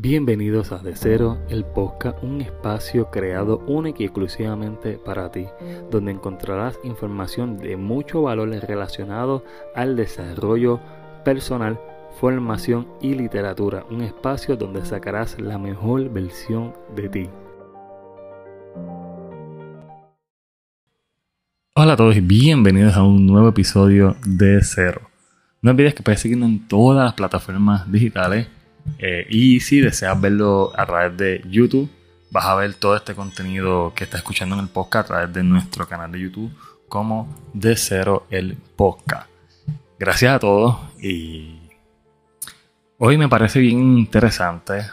Bienvenidos a De Cero, el podcast, un espacio creado único y exclusivamente para ti, donde encontrarás información de mucho valor relacionado al desarrollo personal, formación y literatura, un espacio donde sacarás la mejor versión de ti. Hola a todos y bienvenidos a un nuevo episodio de Cero. No olvides que puedes seguirnos en todas las plataformas digitales eh, y si deseas verlo a través de YouTube, vas a ver todo este contenido que estás escuchando en el podcast a través de nuestro canal de YouTube como De Cero el Podcast. Gracias a todos y hoy me parece bien interesante.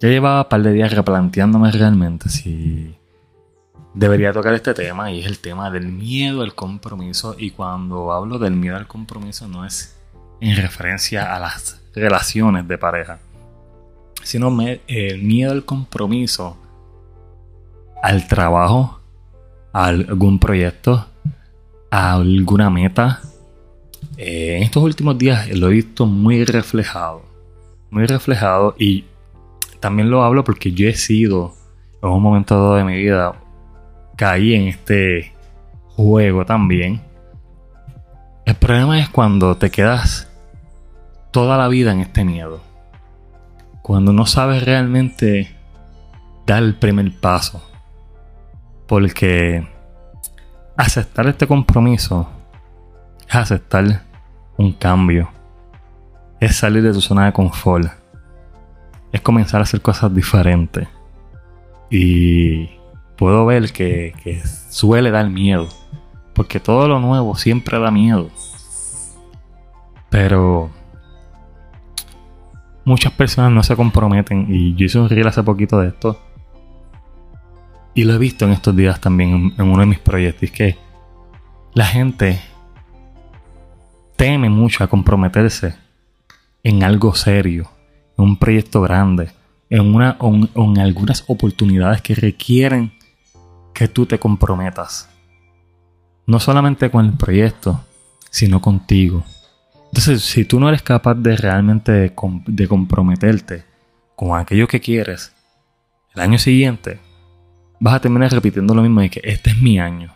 Ya llevaba un par de días replanteándome realmente si debería tocar este tema y es el tema del miedo al compromiso y cuando hablo del miedo al compromiso no es en referencia a las relaciones de pareja, sino el miedo al compromiso, al trabajo, a algún proyecto, a alguna meta. Eh, en estos últimos días lo he visto muy reflejado, muy reflejado y también lo hablo porque yo he sido en un momento dado de mi vida caí en este juego también. El problema es cuando te quedas toda la vida en este miedo. Cuando no sabes realmente dar el primer paso. Porque aceptar este compromiso es aceptar un cambio. Es salir de tu zona de confort. Es comenzar a hacer cosas diferentes. Y puedo ver que, suele dar miedo. Porque todo lo nuevo siempre da miedo. Pero muchas personas no se comprometen. Y yo hice un reel hace poquito de esto. Y lo he visto en estos días también en, uno de mis proyectos. que la gente teme mucho a comprometerse en algo serio. En un proyecto grande. En, una, en algunas oportunidades que requieren que tú te comprometas. No solamente con el proyecto, sino contigo. Entonces, si tú no eres capaz de realmente de, comprometerte con aquello que quieres, el año siguiente vas a terminar repitiendo lo mismo de que este es mi año.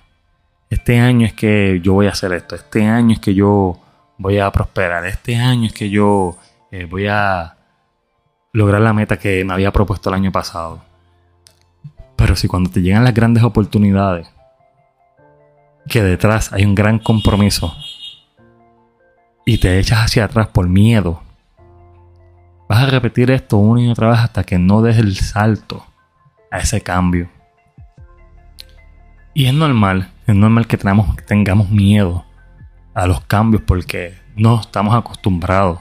Este año es que yo voy a hacer esto. Este año es que yo voy a prosperar. Este año es que yo eh, voy a lograr la meta que me había propuesto el año pasado. Pero si cuando te llegan las grandes oportunidades, que detrás hay un gran compromiso y te echas hacia atrás por miedo, vas a repetir esto una y otra vez hasta que no des el salto a ese cambio. Y es normal, es normal que tengamos, tengamos miedo a los cambios porque no estamos acostumbrados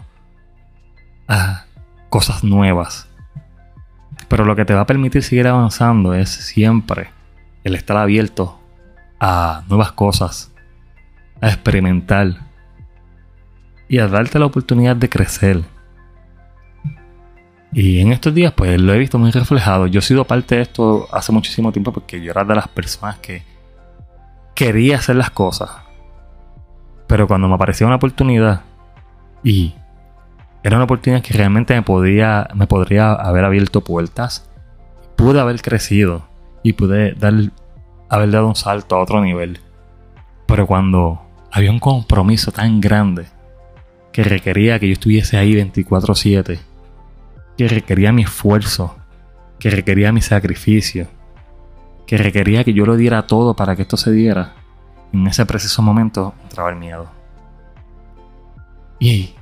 a cosas nuevas. Pero lo que te va a permitir seguir avanzando es siempre el estar abierto a nuevas cosas, a experimentar y a darte la oportunidad de crecer. Y en estos días, pues lo he visto muy reflejado. Yo he sido parte de esto hace muchísimo tiempo porque yo era de las personas que quería hacer las cosas. Pero cuando me aparecía una oportunidad y era una oportunidad que realmente me, podía, me podría haber abierto puertas. Pude haber crecido y pude dar, haber dado un salto a otro nivel. Pero cuando había un compromiso tan grande que requería que yo estuviese ahí 24/7, que requería mi esfuerzo, que requería mi sacrificio, que requería que yo lo diera todo para que esto se diera, en ese preciso momento entraba el miedo. Y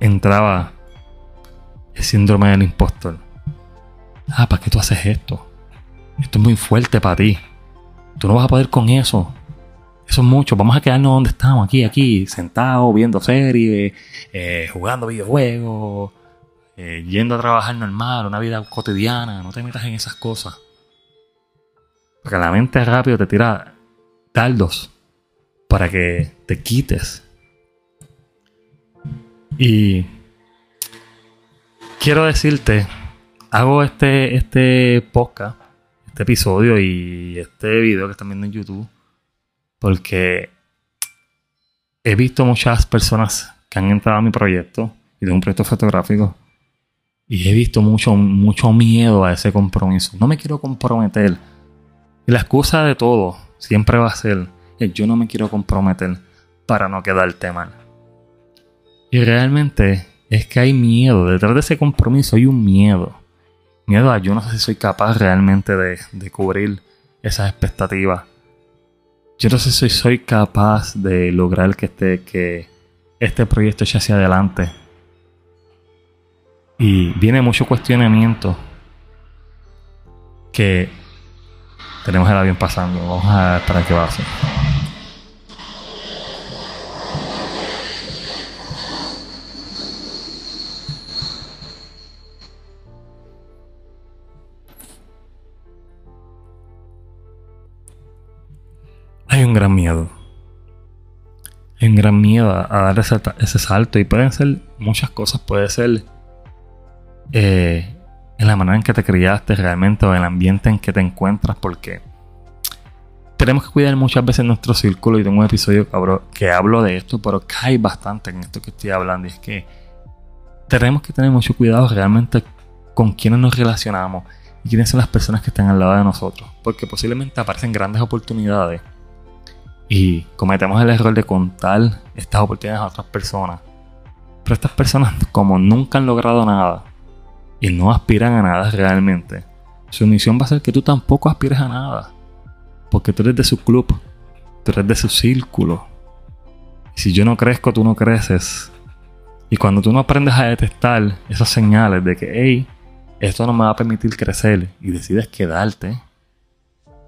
entraba el síndrome del impostor. Ah, ¿para qué tú haces esto? Esto es muy fuerte para ti. Tú no vas a poder con eso. Eso es mucho. Vamos a quedarnos donde estamos, aquí, aquí, sentados, viendo series, eh, jugando videojuegos, eh, yendo a trabajar normal, una vida cotidiana. No te metas en esas cosas. Porque la mente rápido te tira taldos para que te quites y quiero decirte, hago este, este podcast, este episodio y este video que están viendo en YouTube, porque he visto muchas personas que han entrado a mi proyecto y de un proyecto fotográfico Y he visto mucho, mucho miedo a ese compromiso. No me quiero comprometer. Y la excusa de todo siempre va a ser, yo no me quiero comprometer para no quedarte mal. Y realmente es que hay miedo. Detrás de ese compromiso hay un miedo. Miedo a yo no sé si soy capaz realmente de, de cubrir esas expectativas. Yo no sé si soy capaz de lograr que este, que este proyecto eche hacia adelante. Y viene mucho cuestionamiento que tenemos el avión pasando. Vamos a ver para qué va a hacer. Hay un gran miedo. Un gran miedo a, dar ese, salto. Y pueden ser muchas cosas. Puede ser eh, en la manera en que te criaste realmente o en el ambiente en que te encuentras. Porque tenemos que cuidar muchas veces nuestro círculo. Y tengo un episodio que hablo de esto, pero cae bastante en esto que estoy hablando. Y es que tenemos que tener mucho cuidado realmente con quienes nos relacionamos y quiénes son las personas que están al lado de nosotros. Porque posiblemente aparecen grandes oportunidades y cometemos el error de contar estas oportunidades a otras personas. Pero estas personas, como nunca han logrado nada y no aspiran a nada realmente, su misión va a ser que tú tampoco aspires a nada. Porque tú eres de su club, tú eres de su círculo. Si yo no crezco, tú no creces. Y cuando tú no aprendes a detectar esas señales de que, hey, esto no me va a permitir crecer y decides quedarte,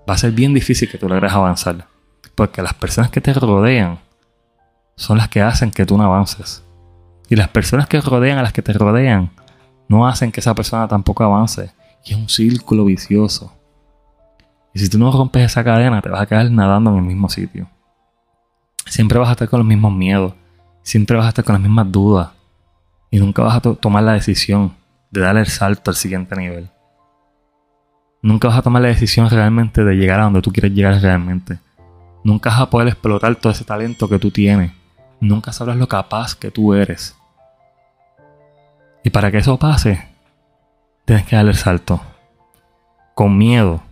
va a ser bien difícil que tú logres avanzar. Porque las personas que te rodean son las que hacen que tú no avances. Y las personas que rodean a las que te rodean no hacen que esa persona tampoco avance. Y es un círculo vicioso. Y si tú no rompes esa cadena, te vas a quedar nadando en el mismo sitio. Siempre vas a estar con los mismos miedos. Siempre vas a estar con las mismas dudas. Y nunca vas a tomar la decisión de dar el salto al siguiente nivel. Nunca vas a tomar la decisión realmente de llegar a donde tú quieres llegar realmente. Nunca vas a poder explotar todo ese talento que tú tienes. Nunca sabrás lo capaz que tú eres. Y para que eso pase, tienes que darle el salto. Con miedo,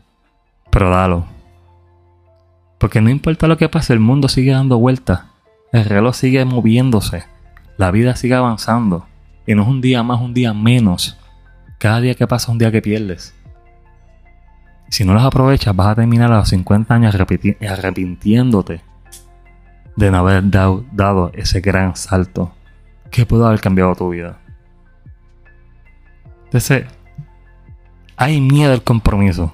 pero dalo. Porque no importa lo que pase, el mundo sigue dando vueltas. El reloj sigue moviéndose. La vida sigue avanzando. Y no es un día más, un día menos. Cada día que pasa es un día que pierdes. Si no las aprovechas, vas a terminar a los 50 años arrepintiéndote de no haber dado, ese gran salto que pudo haber cambiado tu vida. Entonces, hay miedo al compromiso.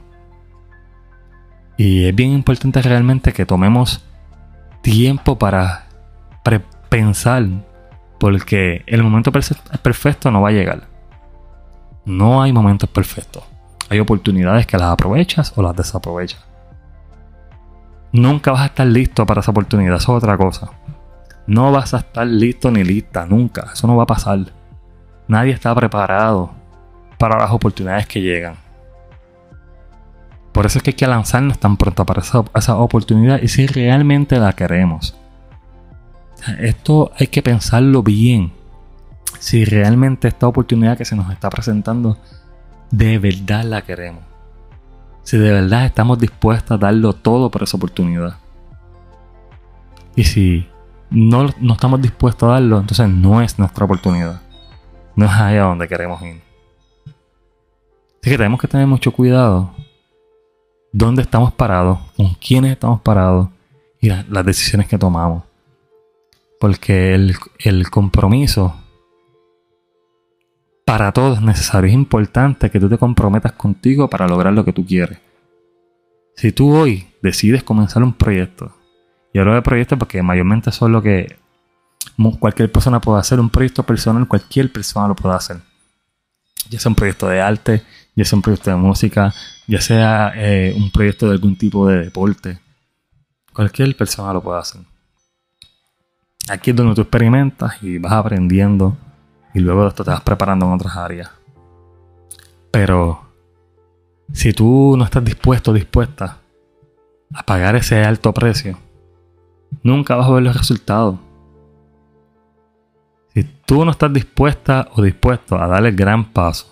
Y es bien importante realmente que tomemos tiempo para, pensar, porque el momento perfecto no va a llegar. No hay momentos perfectos. Hay oportunidades que las aprovechas o las desaprovechas. Nunca vas a estar listo para esa oportunidad, eso es otra cosa. No vas a estar listo ni lista, nunca. Eso no va a pasar. Nadie está preparado para las oportunidades que llegan. Por eso es que hay que lanzarnos tan pronto para esa, esa oportunidad y si realmente la queremos. Esto hay que pensarlo bien. Si realmente esta oportunidad que se nos está presentando de verdad la queremos. Si de verdad estamos dispuestos a darlo todo por esa oportunidad. Y si no, no estamos dispuestos a darlo, entonces no es nuestra oportunidad. No es ahí a donde queremos ir. Así que tenemos que tener mucho cuidado. Dónde estamos parados, con quiénes estamos parados y las decisiones que tomamos. Porque el, el compromiso para todo es necesario. Es importante que tú te comprometas contigo para lograr lo que tú quieres. Si tú hoy decides comenzar un proyecto, y hablo de proyectos porque mayormente es lo que cualquier persona puede hacer, un proyecto personal, cualquier persona lo puede hacer. Ya sea un proyecto de arte, ya sea un proyecto de música, ya sea eh, un proyecto de algún tipo de deporte. Cualquier persona lo puede hacer. Aquí es donde tú experimentas y vas aprendiendo y luego de esto te vas preparando en otras áreas. Pero si tú no estás dispuesto o dispuesta a pagar ese alto precio, nunca vas a ver los resultados. tú no estás dispuesta o dispuesto a dar el gran paso,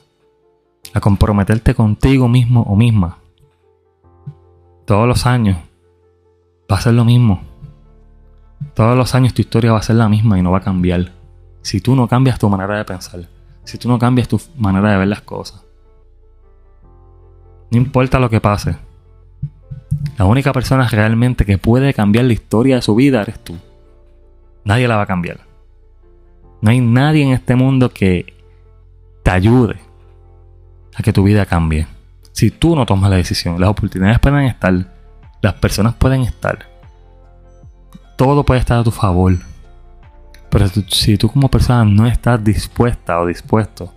a comprometerte contigo mismo o misma, todos los años va a ser lo mismo. Todos los años tu historia va a ser la misma y no va a cambiar. Si tú no cambias tu manera de pensar, si tú no cambias tu manera de ver las cosas. No importa lo que pase. La única persona realmente que puede cambiar la historia de su vida eres tú. Nadie la va a cambiar. No hay nadie en este mundo que te ayude a que tu vida cambie. Si tú no tomas la decisión, las oportunidades pueden estar, las personas pueden estar, todo puede estar a tu favor. Pero si tú como persona no estás dispuesta o dispuesto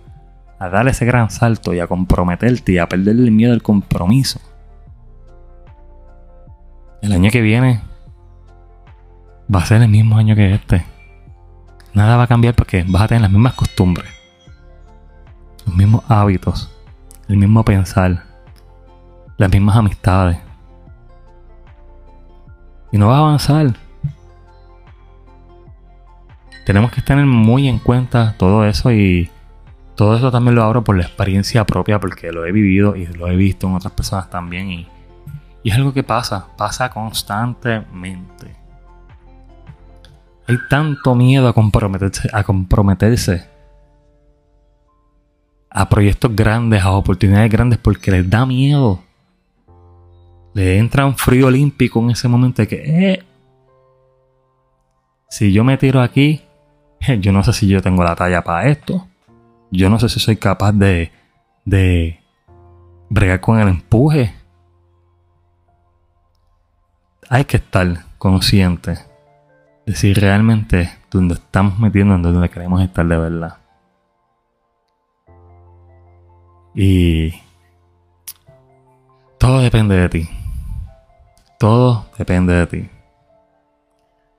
a dar ese gran salto y a comprometerte y a perder el miedo al compromiso, el año que viene va a ser el mismo año que este. Nada va a cambiar porque vas a tener las mismas costumbres, los mismos hábitos, el mismo pensar, las mismas amistades. Y no vas a avanzar. Tenemos que tener muy en cuenta todo eso y todo eso también lo abro por la experiencia propia porque lo he vivido y lo he visto en otras personas también y, es algo que pasa, pasa constantemente. Hay tanto miedo a comprometerse, a comprometerse a proyectos grandes, a oportunidades grandes, porque les da miedo. Le entra un frío olímpico en ese momento de que, eh, si yo me tiro aquí, yo no sé si yo tengo la talla para esto. Yo no sé si soy capaz de, de bregar con el empuje. Hay que estar consciente de si realmente donde estamos metiendo, en donde queremos estar de verdad. Y todo depende de ti. Todo depende de ti.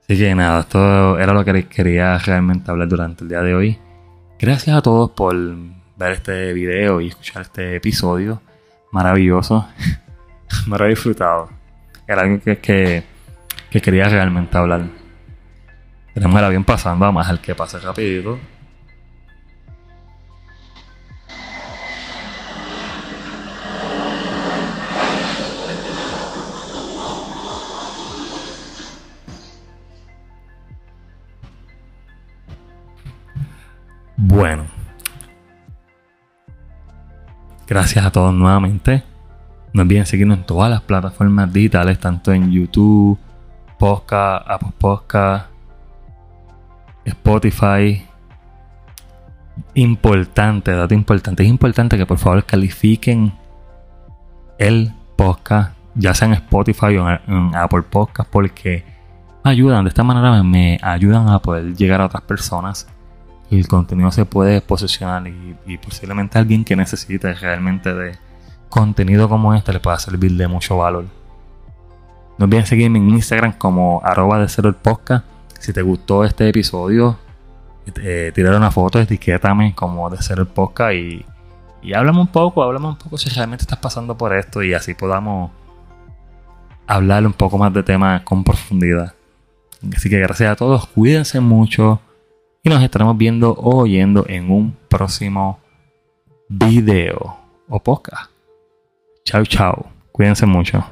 Así que nada, esto era lo que quería realmente hablar durante el día de hoy. Gracias a todos por ver este video y escuchar este episodio maravilloso. Me lo he disfrutado. Era algo que, que, que quería realmente hablar. Tenemos el avión pasando, más al que pase rapidito. Gracias a todos nuevamente. No olviden seguirnos en todas las plataformas digitales, tanto en YouTube, Podcast, Apple Podcast, Spotify. Importante, dato importante. Es importante que por favor califiquen el podcast, ya sea en Spotify o en Apple Podcast, porque ayudan, de esta manera me ayudan a poder llegar a otras personas el contenido se puede posicionar y, posiblemente alguien que necesite realmente de contenido como este le pueda servir de mucho valor. No olviden seguirme en Instagram como arroba de cero el podcast. Si te gustó este episodio, eh, tirar una foto, etiquétame como de cero el podcast y, y háblame un poco, háblame un poco si realmente estás pasando por esto y así podamos hablar un poco más de temas con profundidad. Así que gracias a todos, cuídense mucho y nos estaremos viendo o oyendo en un próximo video o podcast. Chao, chao. Cuídense mucho.